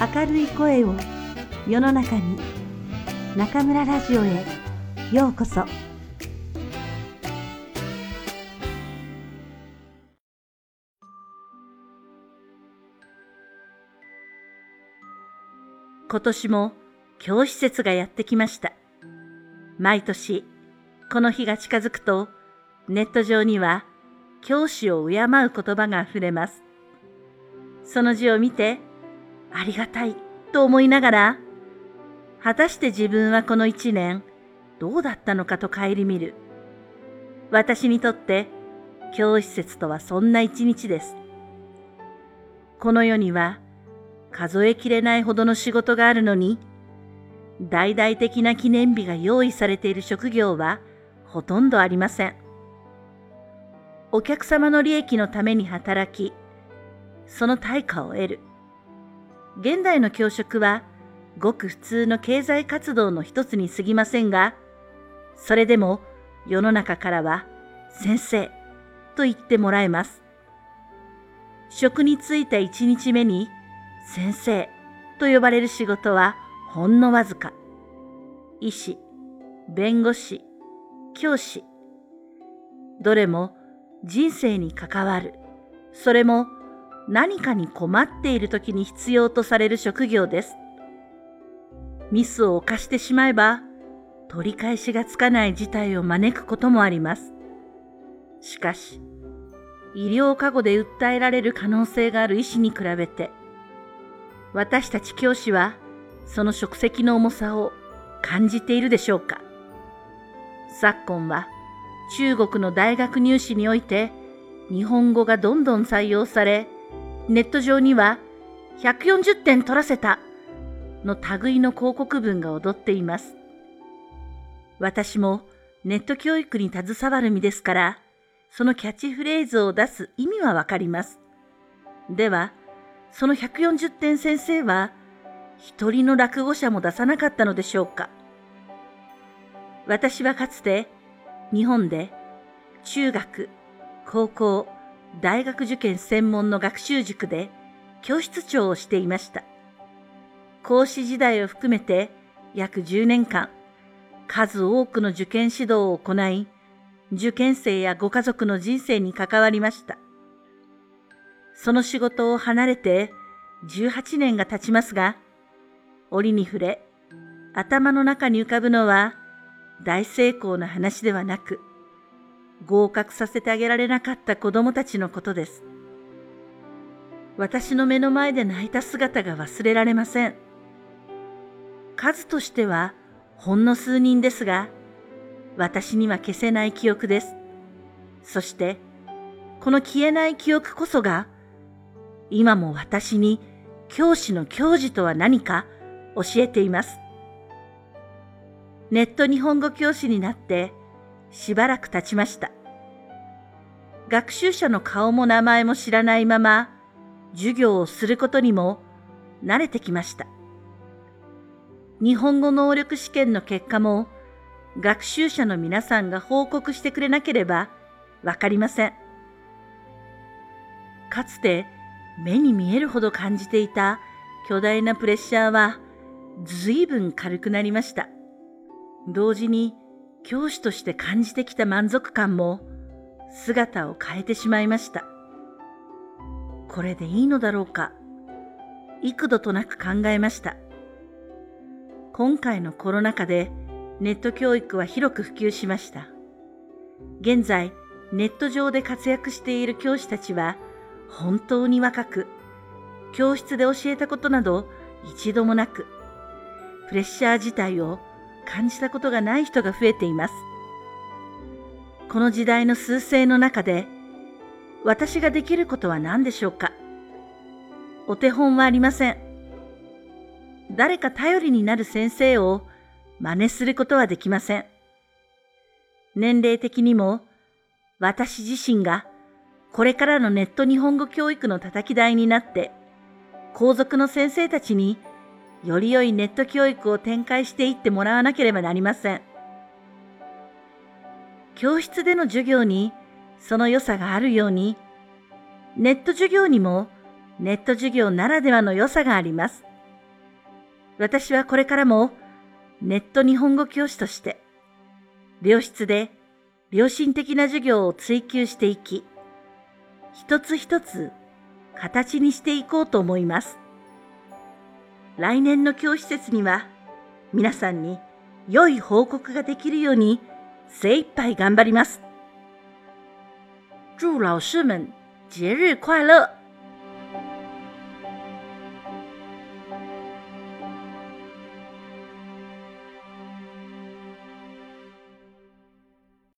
明るい声を世の中に中村ラジオへようこそ。今年も教師節がやってきました。毎年この日が近づくとネット上には教師を敬う言葉が溢れます。その字を見てありがたいと思いながら、果たして自分はこの一年どうだったのかと顧みる。私にとって教師説とはそんな一日です。この世には数えきれないほどの仕事があるのに、大々的な記念日が用意されている職業はほとんどありません。お客様の利益のために働き、その対価を得る。現代の教職はごく普通の経済活動の一つに過ぎませんが、それでも世の中からは先生と言ってもらえます。職に就いた一日目に先生と呼ばれる仕事はほんのわずか。医師、弁護士、教師。どれも人生に関わる。それも何かに困っている時に必要とされる職業です。ミスを犯してしまえば、取り返しがつかない事態を招くこともあります。しかし、医療過誤で訴えられる可能性がある医師に比べて、私たち教師はその職責の重さを感じているでしょうか昨今は中国の大学入試において日本語がどんどん採用され、ネット上には140点取らせたの類の広告文が踊っています。私もネット教育に携わる身ですから、そのキャッチフレーズを出す意味はわかります。では、その140点先生は、一人の落語者も出さなかったのでしょうか。私はかつて、日本で中学、高校、大学受験専門の学習塾で教室長をしていました。講師時代を含めて約10年間、数多くの受験指導を行い、受験生やご家族の人生に関わりました。その仕事を離れて18年が経ちますが、折に触れ、頭の中に浮かぶのは大成功の話ではなく、合格させてあげられなかった子供たちのことです。私の目の前で泣いた姿が忘れられません。数としてはほんの数人ですが、私には消せない記憶です。そして、この消えない記憶こそが、今も私に教師の教授とは何か教えています。ネット日本語教師になってしばらく経ちました。学習者の顔も名前も知らないまま、授業をすることにも慣れてきました。日本語能力試験の結果も、学習者の皆さんが報告してくれなければわかりません。かつて目に見えるほど感じていた巨大なプレッシャーは随分軽くなりました。同時に教師として感じてきた満足感も姿を変えてしまいました。これでいいのだろうか幾度となく考えました。今回のコロナ禍でネット教育は広く普及しました。現在、ネット上で活躍している教師たちは本当に若く、教室で教えたことなど一度もなく、プレッシャー自体を感じたことがない人が増えています。この時代の趨勢の中で、私ができることは何でしょうか？お手本はありません。誰か頼りになる先生を真似することはできません。年齢的にも私自身がこれからのネット日本語教育の叩き台になって皇族の先生たちにより良いネット教育を展開していってもらわなければなりません。教室での授業にその良さがあるように、ネット授業にもネット授業ならではの良さがあります。私はこれからもネット日本語教師として、良質で良心的な授業を追求していき、一つ一つ形にしていこうと思います。来年の教師節には皆さんに良い報告ができるように精一杯頑張ります。祝老师们节日快乐！